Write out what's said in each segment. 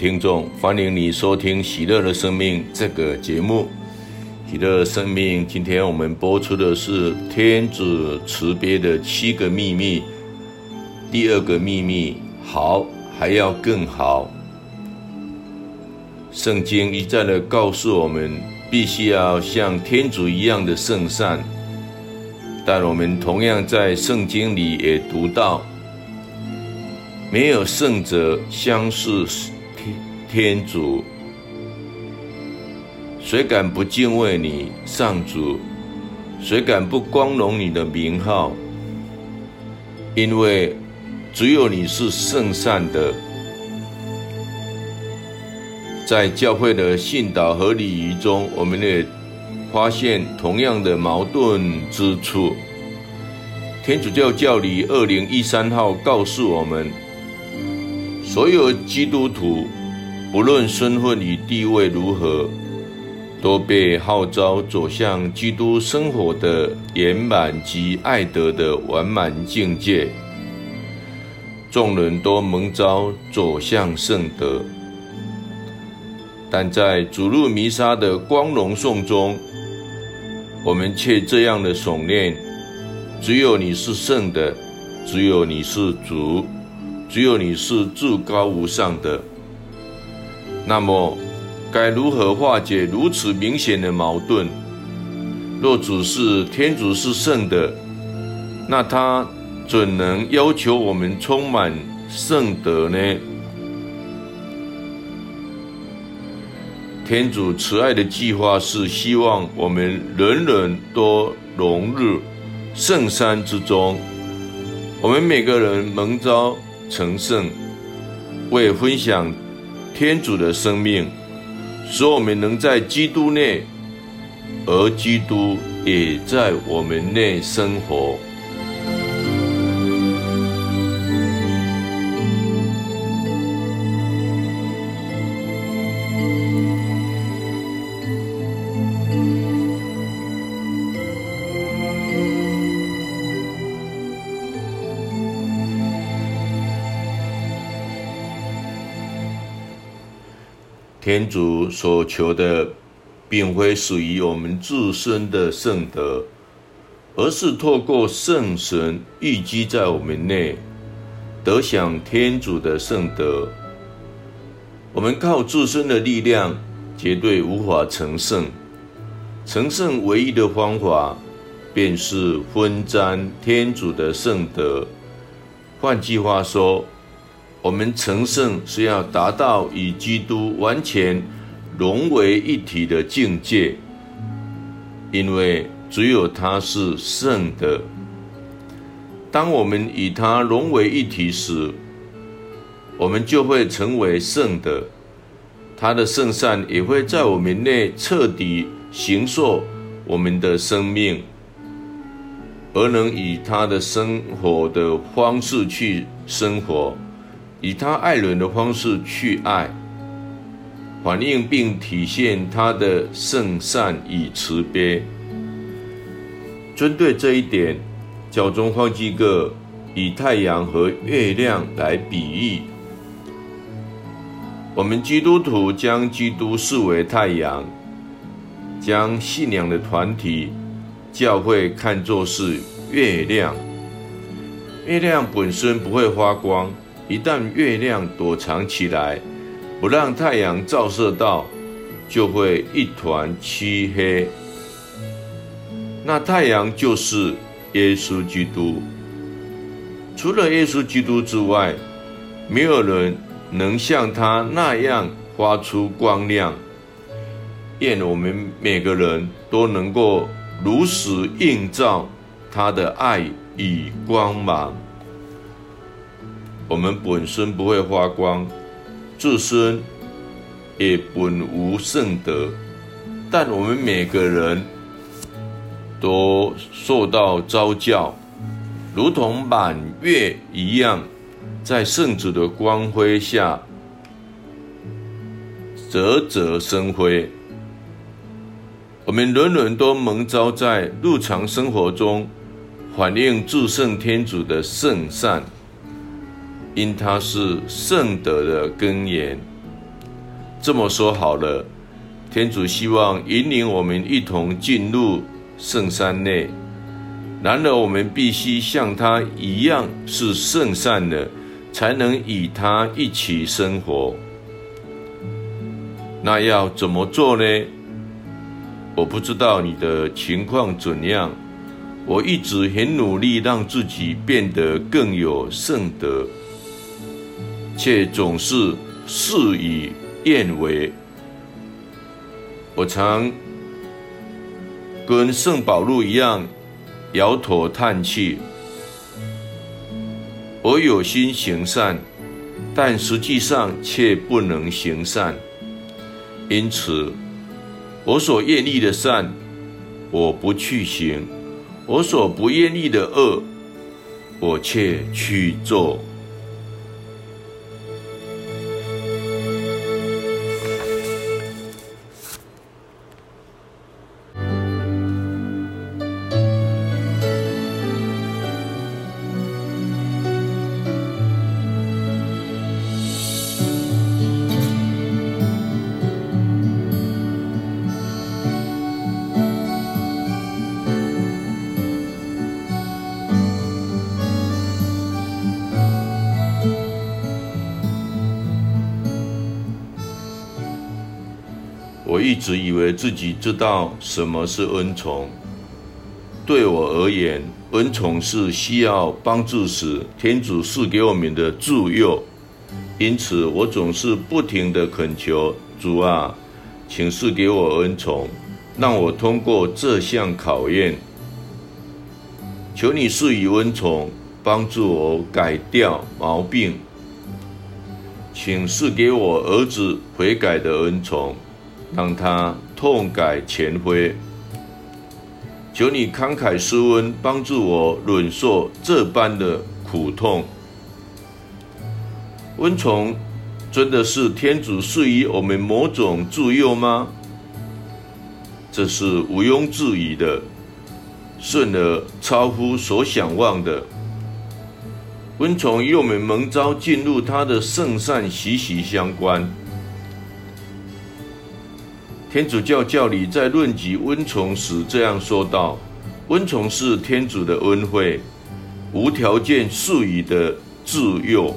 听众，欢迎你收听《喜乐的生命》这个节目。喜乐生命，今天我们播出的是天主慈悲的七个秘密。第二个秘密，好，还要更好。圣经一再的告诉我们，必须要像天主一样的圣善。但我们同样在圣经里也读到，没有圣者相似天主，谁敢不敬畏你，上主？谁敢不光荣你的名号？因为只有你是圣善的。在教会的信导和礼仪中，我们也发现同样的矛盾之处。天主教教理二零一三号告诉我们，所有基督徒不论身份与地位如何，都被号召走向基督生活的圆满及爱德的完满境界。众人都蒙召走向圣德。但在主日弥撒的光荣颂中，我们却这样的诵念：只有你是圣的，只有你是主，只有你是至高无上的。那么，该如何化解如此明显的矛盾？若只是天主是圣的，那他怎能要求我们充满圣德呢？天主慈爱的计划是希望我们人人都融入圣山之中。我们每个人蒙召成圣，为分享天主的生命，使我们能在基督内，而基督也在我们内生活。天主所求的，并非属于我们自身的圣德，而是透过圣神预积在我们内，得享天主的圣德。我们靠自身的力量，绝对无法成圣。成圣唯一的方法，便是分沾天主的圣德。换句话说，我们成圣是要达到与基督完全融为一体的境界，因为只有他是圣的。当我们与他融为一体时，我们就会成为圣的，他的圣善也会在我们内彻底形塑我们的生命，而能以他的生活的方式去生活。以他爱人的方式去爱，反映并体现他的圣善与慈悲。针对这一点，教宗方济各以太阳和月亮来比喻。我们基督徒将基督视为太阳，将信仰的团体教会看作是月亮。月亮本身不会发光。一旦月亮躲藏起来，不让太阳照射到，就会一团漆黑。那太阳就是耶稣基督。除了耶稣基督之外，没有人能像他那样发出光亮。愿我们每个人都能够如实映照他的爱与光芒。我们本身不会发光，自身也本无圣德，但我们每个人都受到召叫，如同满月一样，在圣子的光辉下啧啧生辉。我们人人都蒙召在日常生活中反映至圣天主的圣善。因他是圣德的根源，这么说好了，天主希望引领我们一同进入圣山内。然而，我们必须像他一样是圣善的，才能与他一起生活。那要怎么做呢？我不知道你的情况怎样。我一直很努力让自己变得更有圣德，却总是事与愿违。我常跟圣保禄一样。摇头叹气，我有心行善，但实际上却不能行善。因此，我所愿意的善，我不去行；我所不愿意的恶，我却去做。我一直以为自己知道什么是恩宠。对我而言，恩宠是需要帮助时，天主赐给我们的助佑。因此，我总是不停地恳求主啊，请赐给我恩宠，让我通过这项考验。求你赐予恩宠，帮助我改掉毛病。请赐给我儿子悔改的恩宠。让他痛改前非，求你慷慨施恩，帮助我忍受这般的苦痛。温从真的是天主赐予我们某种助佑吗？这是毋庸置疑的，甚而超乎所想望的。温从与我们蒙召进入他的圣善息息相关。天主教教理在论及恩宠时这样说道：“恩宠是天主的恩惠，无条件赐予的助佑。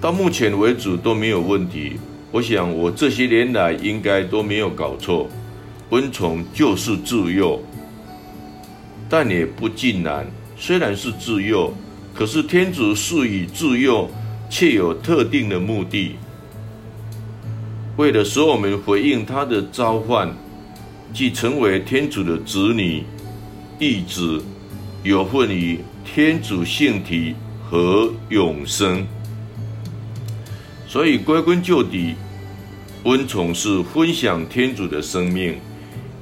到目前为止都没有问题。我想我这些年来应该都没有搞错。恩宠就是助佑，但也不尽然。虽然是助佑，可是天主赐予助佑，却有特定的目的。”为了使我们回应他的召唤，即成为天主的子女、义子，有份于天主性体和永生。所以归根究底，温宠是分享天主的生命，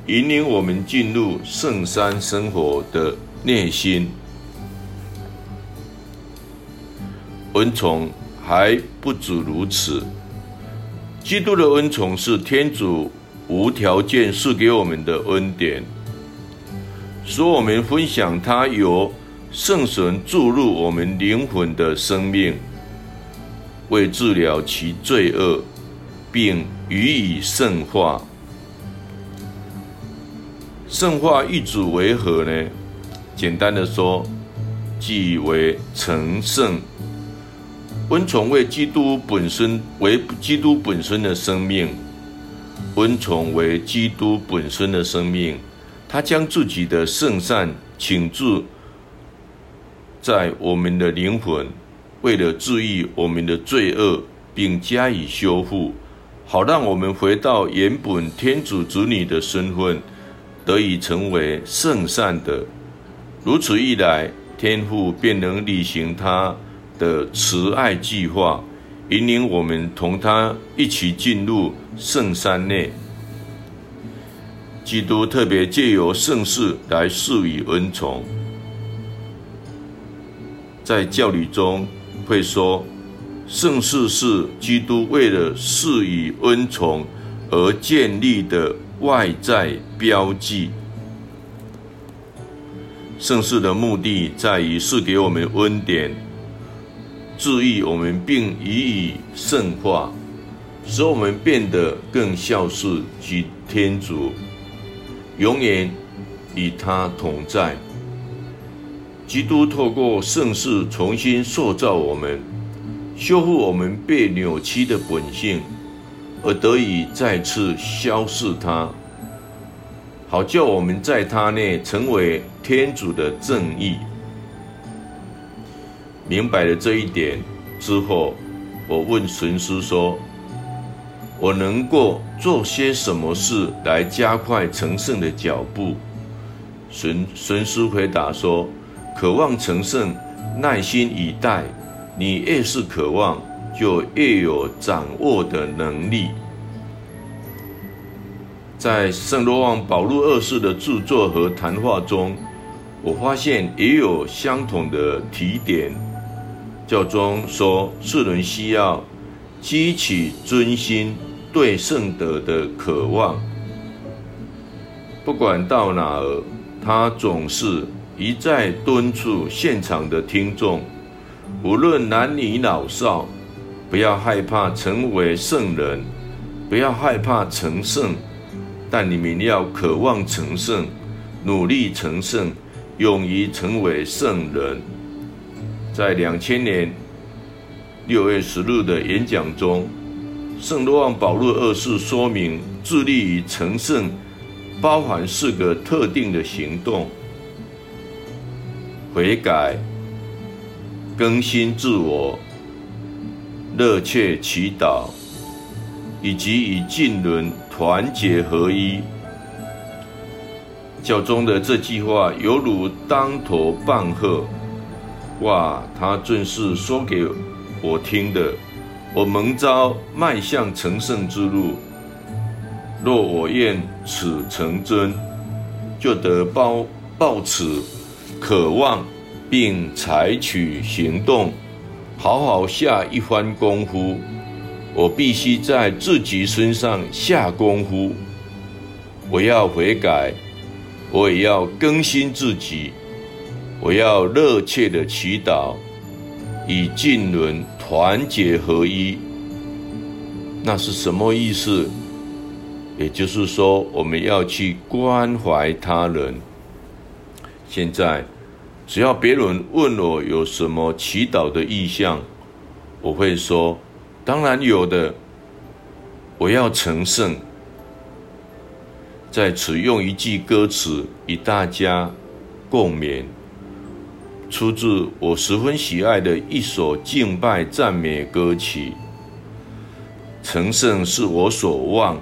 引领我们进入圣山生活的内心。温宠还不止如此。基督的恩宠是天主无条件赐给我们的恩典，使我们分享他由圣神注入我们灵魂的生命，为治疗其罪恶，并予以圣化。圣化一语为何呢？简单的说，即为成圣。恩宠为基督本身，为基督本身的生命，恩宠为基督本身的生命，他将自己的圣善倾注在我们的灵魂，为了治愈我们的罪恶，并加以修复，好让我们回到原本天主子女的身份，得以成为圣善的。如此一来，天父便能履行他的慈爱计划，引领我们同他一起进入圣山内。基督特别借由圣事来赐予恩宠，在教理中会说，圣事是基督为了赐予恩宠而建立的外在标记。圣事的目的在于赐给我们恩典。治愈我们，并予以圣化，使我们变得更孝顺及天主，永远与他同在。基督透过圣事重新塑造我们，修复我们被扭曲的本性，而得以再次消释它，好叫我们在他内成为天主的正义。明白了这一点之后，我问神师说：“我能够做些什么事来加快成圣的脚步？”神神师回答说：“渴望成圣，耐心以待。你越是渴望，就越有掌握的能力。”在圣罗望保禄二世的著作和谈话中，我发现也有相同的提点。教宗说，世人需要激起尊心对圣德的渴望。不管到哪儿，他总是一再敦促现场的听众，无论男女老少，不要害怕成为圣人，不要害怕成圣，但你们要渴望成圣，努力成圣，勇于成为圣人。在两千年六月十日的演讲中，圣若望保禄二世说明，致力于成圣，包含四个特定的行动：悔改、更新自我、热切祈祷，以及与近伦团结合一。教宗的这句话犹如当头棒喝。哇，他正是说给我听的。我蒙召迈向成圣之路，若我愿此成真，就得抱抱此渴望，并采取行动，好好下一番功夫。我必须在自己身上下功夫。我要悔改，我也要更新自己。我要热切的祈祷，与近伦团结合一。那是什么意思？也就是说，我们要去关怀他人。现在，只要别人问我有什么祈祷的意向，我会说：当然有的。我要成圣。在此用一句歌词与大家共勉。出自我十分喜爱的一首敬拜赞美歌曲。成圣是我所望，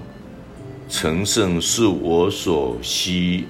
成圣是我所希。